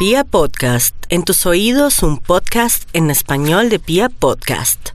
Pia Podcast, en tus oídos un podcast en español de Pia Podcast.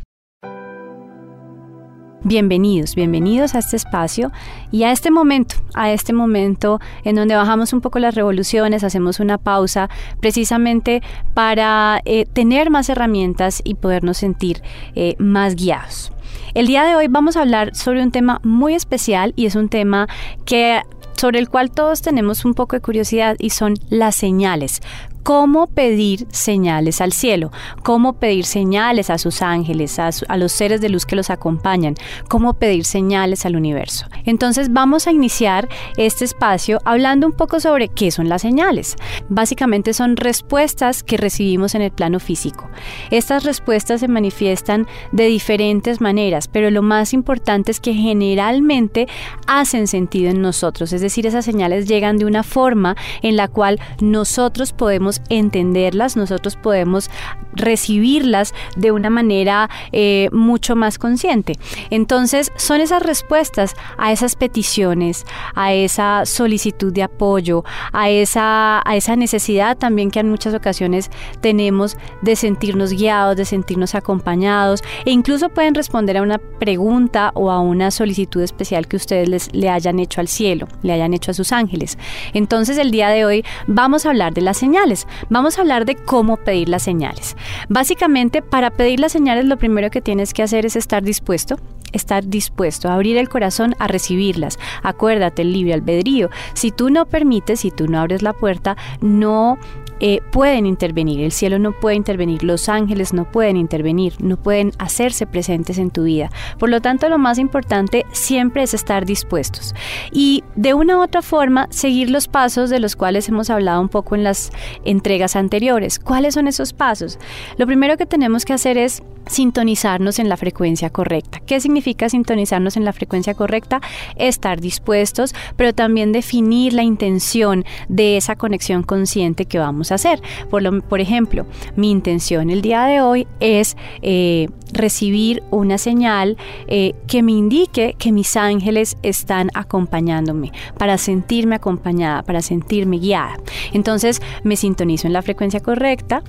Bienvenidos, bienvenidos a este espacio y a este momento, a este momento en donde bajamos un poco las revoluciones, hacemos una pausa precisamente para eh, tener más herramientas y podernos sentir eh, más guiados. El día de hoy vamos a hablar sobre un tema muy especial y es un tema que sobre el cual todos tenemos un poco de curiosidad y son las señales cómo pedir señales al cielo, cómo pedir señales a sus ángeles, a, los seres de luz que los acompañan, cómo pedir señales al universo. Entonces vamos a iniciar este espacio hablando un poco sobre qué son las señales. Básicamente son respuestas que recibimos en el plano físico. Estas respuestas se manifiestan de diferentes maneras, pero lo más importante es que generalmente hacen sentido en nosotros, es decir, esas señales llegan de una forma en la cual nosotros podemos entenderlas, nosotros podemos recibirlas de una manera eh, mucho más consciente. Entonces, son esas respuestas a esas peticiones, a esa solicitud de apoyo, a esa, a esa necesidad también que en muchas ocasiones tenemos de sentirnos guiados, de sentirnos acompañados e incluso pueden responder a una pregunta o a una solicitud especial que ustedes les, le hayan hecho al cielo, le hayan hecho a sus ángeles. Entonces, el día de hoy vamos a hablar de las señales. Vamos a hablar de cómo pedir las señales. Básicamente, para pedir las señales lo primero que tienes que hacer es estar dispuesto estar dispuesto a abrir el corazón a recibirlas. Acuérdate, el libre albedrío. Si tú no permites, si tú no abres la puerta, no eh, pueden intervenir, el cielo no puede intervenir, los ángeles no pueden intervenir, no pueden hacerse presentes en tu vida. Por lo tanto, lo más importante siempre es estar dispuestos y de una u otra forma seguir los pasos de los cuales hemos hablado un poco en las entregas anteriores. ¿Cuáles son esos pasos? Lo primero que tenemos que hacer es sintonizarnos en la frecuencia correcta. ¿Qué significa sintonizarnos en la frecuencia correcta? Estar dispuestos, pero también definir la intención de esa conexión consciente que vamos hacer. Por ejemplo, mi intención el día de hoy es eh, recibir una señal eh, que me indique que mis ángeles están acompañándome, para sentirme acompañada, para sentirme guiada. Entonces me sintonizo en la frecuencia correcta,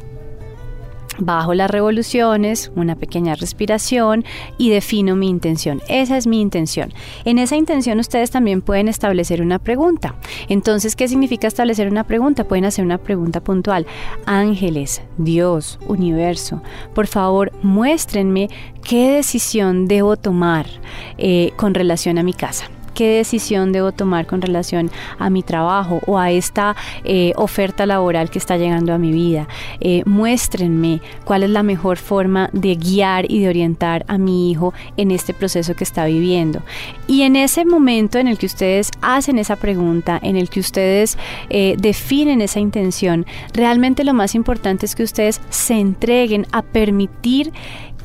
bajo las revoluciones, una pequeña respiración y defino mi intención. Esa es mi intención. En esa intención ustedes también pueden establecer una pregunta. Entonces, ¿qué significa establecer una pregunta? Pueden hacer una pregunta puntual. Ángeles, Dios, universo, por favor, muéstrenme qué decisión debo tomar eh, con relación a mi casa qué decisión debo tomar con relación a mi trabajo o a esta eh, oferta laboral que está llegando a mi vida. Eh, muéstrenme cuál es la mejor forma de guiar y de orientar a mi hijo en este proceso que está viviendo. Y en ese momento en el que ustedes hacen esa pregunta, en el que ustedes eh, definen esa intención, realmente lo más importante es que ustedes se entreguen a permitir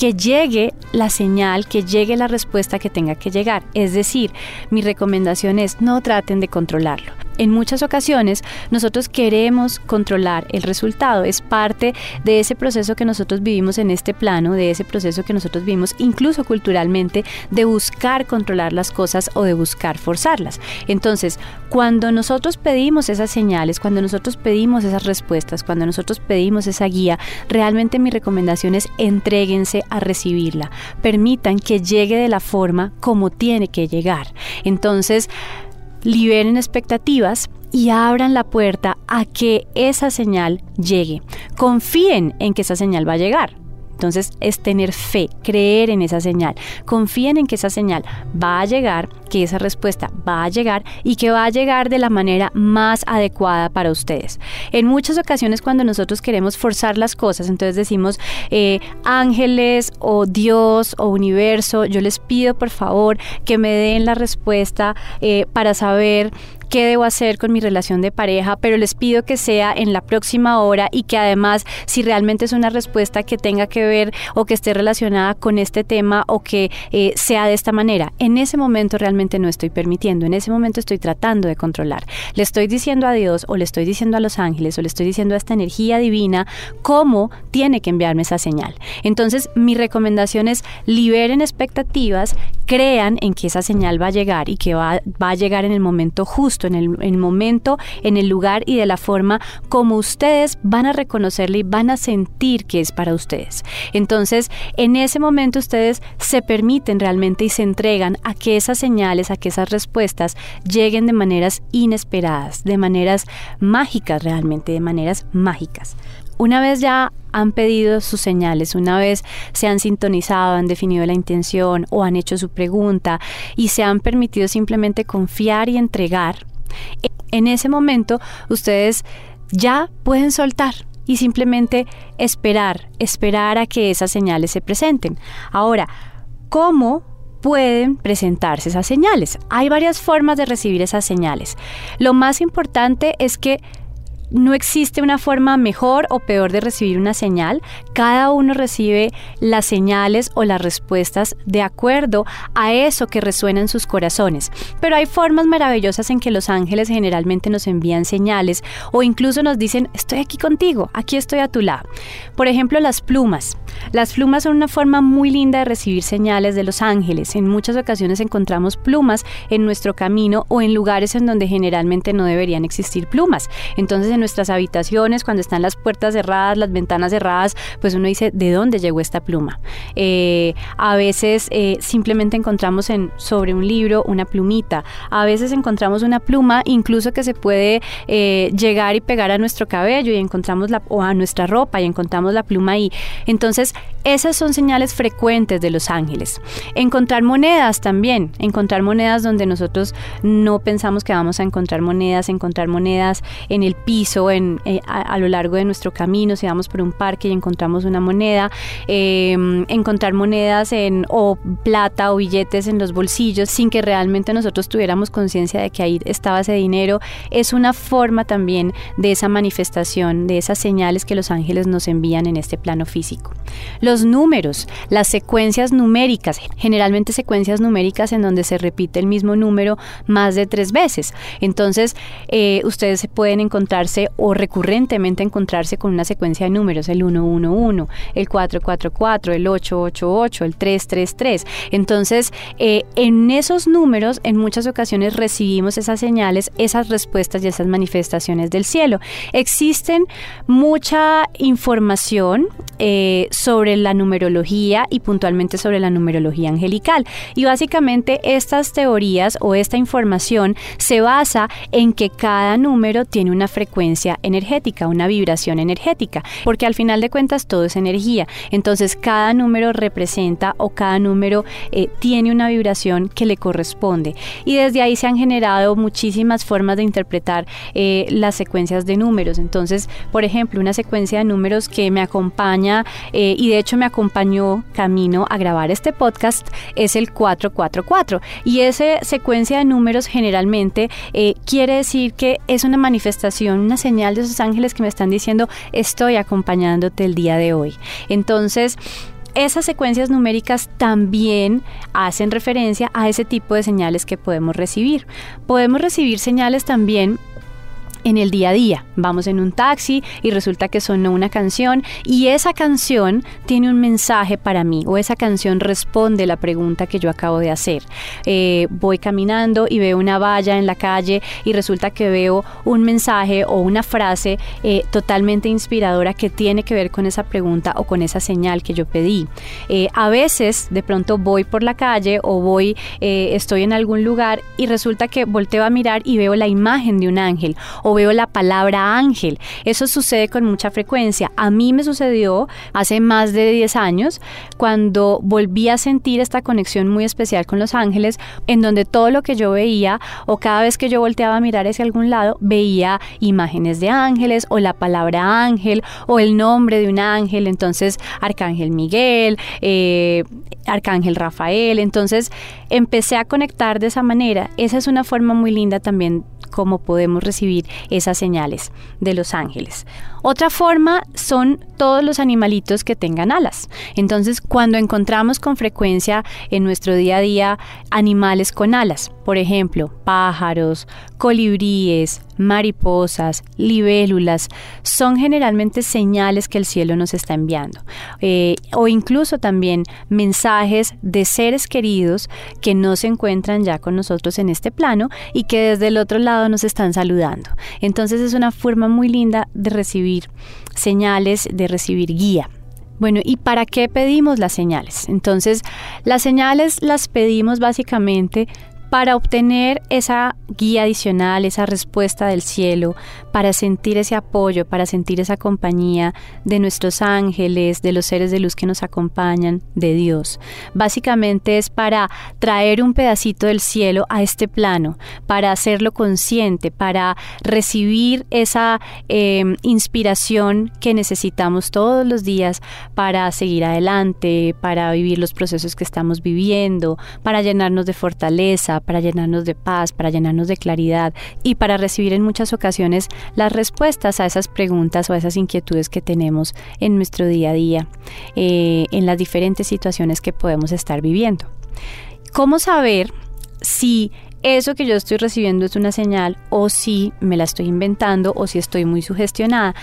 que llegue la señal, que llegue la respuesta que tenga que llegar. Es decir, mi recomendación es no traten de controlarlo en muchas ocasiones nosotros queremos controlar el resultado. Es parte de ese proceso que nosotros vivimos en este plano, de ese proceso que nosotros vivimos incluso culturalmente, de buscar controlar las cosas o de buscar forzarlas. Entonces, cuando nosotros pedimos esas señales, cuando nosotros pedimos esas respuestas, cuando nosotros pedimos esa guía, realmente mi recomendación es entréguense a recibirla. Permitan que llegue de la forma como tiene que llegar. Entonces, liberen expectativas y abran la puerta a que esa señal llegue. Confíen en que esa señal va a llegar. Entonces es tener fe, creer en esa señal. Confíen en que esa señal va a llegar, que esa respuesta va a llegar y que va a llegar de la manera más adecuada para ustedes. En muchas ocasiones cuando nosotros queremos forzar las cosas, entonces decimos eh, ángeles o Dios o universo, yo les pido por favor que me den la respuesta eh, para saber qué debo hacer con mi relación de pareja, pero les pido que sea en la próxima hora y que además si realmente es una respuesta que tenga que ver o que esté relacionada con este tema o que eh, sea de esta manera, en ese momento realmente no estoy permitiendo, en ese momento estoy tratando de controlar. Le estoy diciendo a Dios o le estoy diciendo a los ángeles o le estoy diciendo a esta energía divina cómo tiene que enviarme esa señal. Entonces mi recomendación es liberen expectativas, crean en que esa señal va a llegar y que va, va a llegar en el momento justo en el, momento, en el lugar y de la forma como ustedes van a reconocerle y van a sentir que es para ustedes. Entonces, en ese momento ustedes se permiten realmente y se entregan a que esas señales, a que esas respuestas lleguen de maneras inesperadas, de maneras mágicas realmente, de maneras mágicas. Una vez ya han pedido sus señales, una vez se han sintonizado, han definido la intención o han hecho su pregunta y se han permitido simplemente confiar y entregar, en ese momento ustedes ya pueden soltar y simplemente esperar, esperar a que esas señales se presenten. Ahora, ¿cómo pueden presentarse esas señales? Hay varias formas de recibir esas señales. Lo más importante es que no existe una forma mejor o peor de recibir una señal. Cada uno recibe las señales o las respuestas de acuerdo a eso que resuena en sus corazones. Pero hay formas maravillosas en que los ángeles generalmente nos envían señales o incluso nos dicen, estoy aquí contigo, aquí estoy a tu lado. Por ejemplo, las plumas. Las plumas son una forma muy linda de recibir señales de los ángeles. En muchas ocasiones encontramos plumas en nuestro camino o en lugares en donde generalmente no deberían existir plumas. Entonces, en nuestras habitaciones, cuando están las puertas cerradas, las ventanas cerradas, pues uno dice, ¿de dónde llegó esta pluma? Eh, a veces eh, simplemente encontramos en, sobre un libro una plumita. A veces encontramos una pluma incluso que se puede eh, llegar y pegar a nuestro cabello y encontramos la, o a nuestra ropa y encontramos la pluma ahí. Entonces, esas son señales frecuentes de los ángeles. Encontrar monedas también, encontrar monedas donde nosotros no pensamos que vamos a encontrar monedas, encontrar monedas en el piso en, eh, a, lo largo de nuestro camino, si vamos por un parque y encontramos una moneda, em, encontrar monedas en, o plata o billetes en los bolsillos sin que realmente nosotros tuviéramos conciencia de que ahí estaba ese dinero, es una forma también de esa manifestación, de esas señales que los ángeles nos envían en este plano físico. Los números, las secuencias numéricas, generalmente secuencias numéricas en donde se repite el mismo número más de tres veces. Entonces, eh, ustedes pueden encontrarse o recurrentemente encontrarse con una secuencia de números, el 111, el 444, el 888, el 333. Entonces, eh, en esos números, en muchas ocasiones recibimos esas señales, esas respuestas y esas manifestaciones del cielo. Existen mucha información eh, sobre la numerología y puntualmente sobre la numerología angelical. Y básicamente estas teorías o esta información se basa en que cada número tiene una frecuencia energética, una vibración energética, porque al final de cuentas todo es energía. Entonces cada número representa o cada número eh, tiene una vibración que le corresponde. Y desde ahí se han generado muchísimas formas de interpretar eh, las secuencias de números. Entonces, por ejemplo, una secuencia de números que me acompaña eh, y de hecho me acompañó camino a grabar este podcast es el 444. Y esa secuencia de números generalmente quiere decir que es una manifestación, una señal de esos ángeles que me están diciendo, estoy acompañándote el día de hoy. Entonces, esas secuencias numéricas también hacen referencia a ese tipo de señales que podemos recibir. Podemos recibir señales también en el día a día. Vamos en un taxi y resulta que sonó una canción y esa canción tiene un mensaje para mí o esa canción responde la pregunta que yo acabo de hacer. Eh, voy caminando y veo una valla en la calle y resulta que veo un mensaje o una frase eh, totalmente inspiradora que tiene que ver con esa pregunta o con esa señal que yo pedí. Eh, a veces de pronto voy por la calle o voy, estoy en algún lugar y resulta que volteo a mirar y veo la imagen de un ángel veo la palabra ángel. Eso sucede con mucha frecuencia. A mí me sucedió hace más de 10 años cuando volví a sentir esta conexión muy especial con los ángeles, en donde todo lo que yo veía o cada vez que yo volteaba a mirar hacia algún lado, veía imágenes de ángeles o la palabra ángel o el nombre de un ángel. Entonces, Arcángel Miguel, eh, Arcángel Rafael. Entonces, empecé a conectar de esa manera. Esa es una forma muy linda también como podemos recibir esas señales de los ángeles. Otra forma son todos los animalitos que tengan alas. Entonces, cuando encontramos con frecuencia en nuestro día a día animales con alas, por ejemplo, pájaros, colibríes, mariposas, libélulas, son generalmente señales que el cielo nos está enviando. Eh, o incluso también mensajes de seres queridos que no se encuentran ya con nosotros en este plano y que desde el otro lado nos están saludando. Entonces es una forma muy linda de recibir señales, de recibir guía. Bueno, ¿y para qué pedimos las señales? Entonces, las señales las pedimos básicamente para obtener esa guía adicional, esa respuesta del cielo, para sentir ese apoyo, para sentir esa compañía de nuestros ángeles, de los seres de luz que nos acompañan, de Dios. Básicamente es para traer un pedacito del cielo a este plano, para hacerlo consciente, para recibir esa em, inspiración que necesitamos todos los días para seguir adelante, para vivir los procesos que estamos viviendo, para llenarnos de fortaleza, para llenarnos de paz, para llenarnos de claridad y para recibir en muchas ocasiones las respuestas a esas preguntas o a esas inquietudes que tenemos en nuestro día a día, eh, en las diferentes situaciones que podemos estar viviendo. ¿Cómo saber si eso que yo estoy recibiendo es una señal o si me la estoy inventando o si estoy muy sugestionada?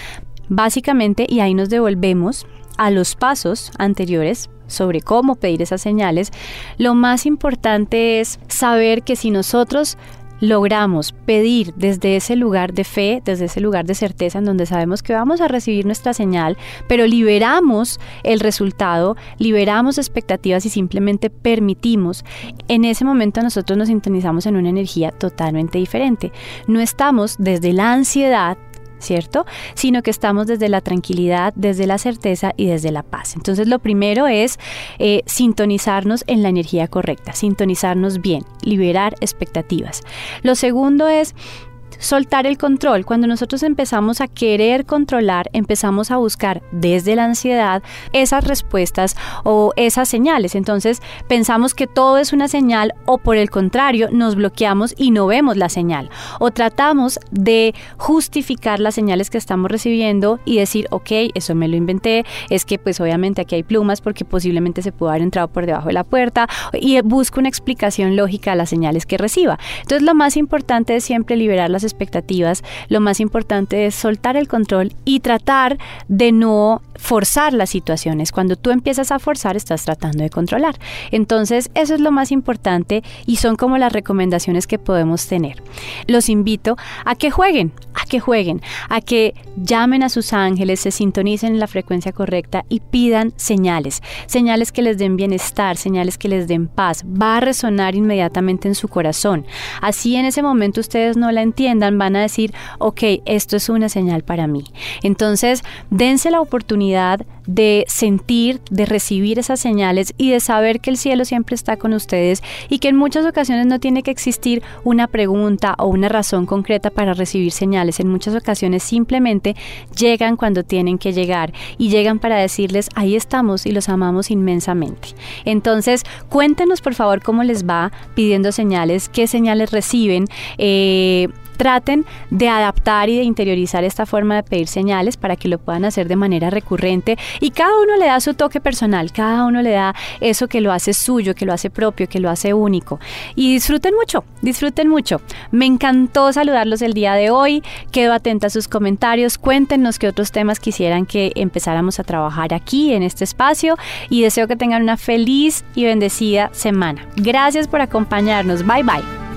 Básicamente, y ahí nos devolvemos a los pasos anteriores sobre cómo pedir esas señales, lo más importante es saber que si nosotros logramos pedir desde ese lugar de fe, desde ese lugar de certeza en donde sabemos que vamos a recibir nuestra señal, pero liberamos el resultado, liberamos expectativas y simplemente permitimos, en ese momento nosotros nos sintonizamos en una energía totalmente diferente. No estamos desde la ansiedad ¿cierto? Sino que estamos desde la tranquilidad, desde la certeza y desde la paz. Entonces lo primero es eh, sintonizarnos en la energía correcta, sintonizarnos bien, liberar expectativas. Lo segundo es soltar el control. Cuando nosotros empezamos a querer controlar, empezamos a buscar desde la ansiedad esas respuestas o esas señales. Entonces pensamos que todo es una señal o por el contrario nos bloqueamos y no vemos la señal. O tratamos de justificar las señales que estamos recibiendo y decir, ok, eso me lo inventé, es que pues obviamente aquí hay plumas porque posiblemente se pudo haber entrado por debajo de la puerta y busco una explicación lógica a las señales que reciba. Entonces lo más importante es siempre liberar las expectativas, lo más importante es soltar el control y tratar de no forzar las situaciones. Cuando tú empiezas a forzar, estás tratando de controlar. Entonces, eso es lo más importante y son como las recomendaciones que podemos tener. Los invito a que jueguen, que jueguen, a que llamen a sus ángeles, se sintonicen en la frecuencia correcta y pidan señales, señales que les den bienestar, señales que les den paz. Va a resonar inmediatamente en su corazón. Así en ese momento ustedes no la entiendan, van a decir, ok, esto es una señal para mí. Entonces, dense la oportunidad de sentir, de recibir esas señales y de saber que el cielo siempre está con ustedes y que en muchas ocasiones no tiene que existir una pregunta o una razón concreta para recibir señales. En muchas ocasiones simplemente llegan cuando tienen que llegar y llegan para decirles, ahí estamos y los amamos inmensamente. Entonces, cuéntenos por favor cómo les va pidiendo señales, qué señales reciben. Eh, traten de adaptar y de interiorizar esta forma de pedir señales para que lo puedan hacer de manera recurrente y cada uno le da su toque personal, cada uno le da eso que lo hace suyo, que lo hace propio, que lo hace único. Y disfruten mucho, disfruten mucho. Me encantó saludarlos el día de hoy, quedo atenta a sus comentarios, cuéntenos qué otros temas quisieran que empezáramos a trabajar aquí en este espacio y deseo que tengan una feliz y bendecida semana. Gracias por acompañarnos, bye bye.